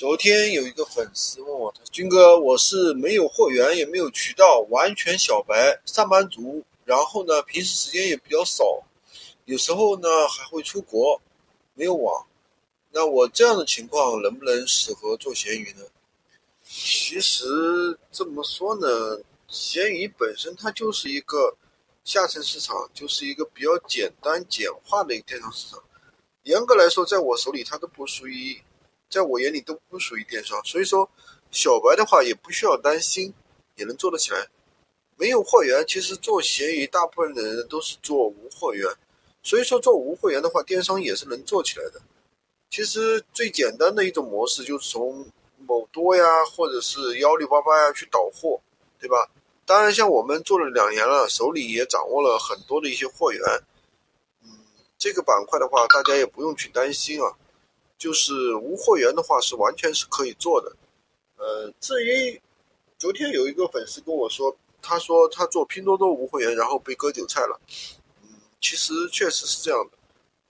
昨天有一个粉丝问我，：“军哥，我是没有货源，也没有渠道，完全小白，上班族，然后呢，平时时间也比较少，有时候呢还会出国，没有网。那我这样的情况能不能适合做闲鱼呢？”其实这么说呢，闲鱼本身它就是一个下沉市场，就是一个比较简单简化的一个电商市场。严格来说，在我手里它都不属于。在我眼里都不属于电商，所以说小白的话也不需要担心，也能做得起来。没有货源，其实做闲鱼大部分的人都是做无货源，所以说做无货源的话，电商也是能做起来的。其实最简单的一种模式就是从某多呀，或者是幺六八八呀去导货，对吧？当然，像我们做了两年了，手里也掌握了很多的一些货源，嗯，这个板块的话，大家也不用去担心啊。就是无货源的话是完全是可以做的，呃，至于昨天有一个粉丝跟我说，他说他做拼多多无货源，然后被割韭菜了，嗯，其实确实是这样的，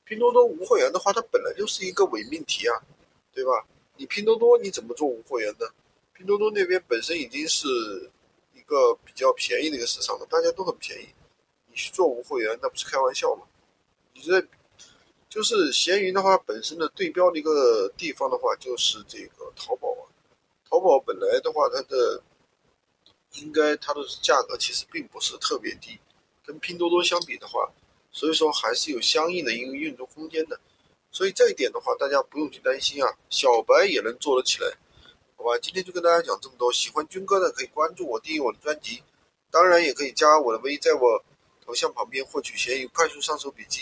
拼多多无货源的话，它本来就是一个伪命题啊，对吧？你拼多多你怎么做无货源呢？拼多多那边本身已经是一个比较便宜的一个市场了，大家都很便宜，你去做无货源那不是开玩笑吗？你这。就是闲鱼的话，本身的对标的一个地方的话，就是这个淘宝啊。淘宝本来的话，它的应该它的价格其实并不是特别低，跟拼多多相比的话，所以说还是有相应的一个运作空间的。所以这一点的话，大家不用去担心啊，小白也能做得起来，好吧？今天就跟大家讲这么多，喜欢军哥的可以关注我，订阅我的专辑，当然也可以加我的微，在我头像旁边获取闲鱼快速上手笔记。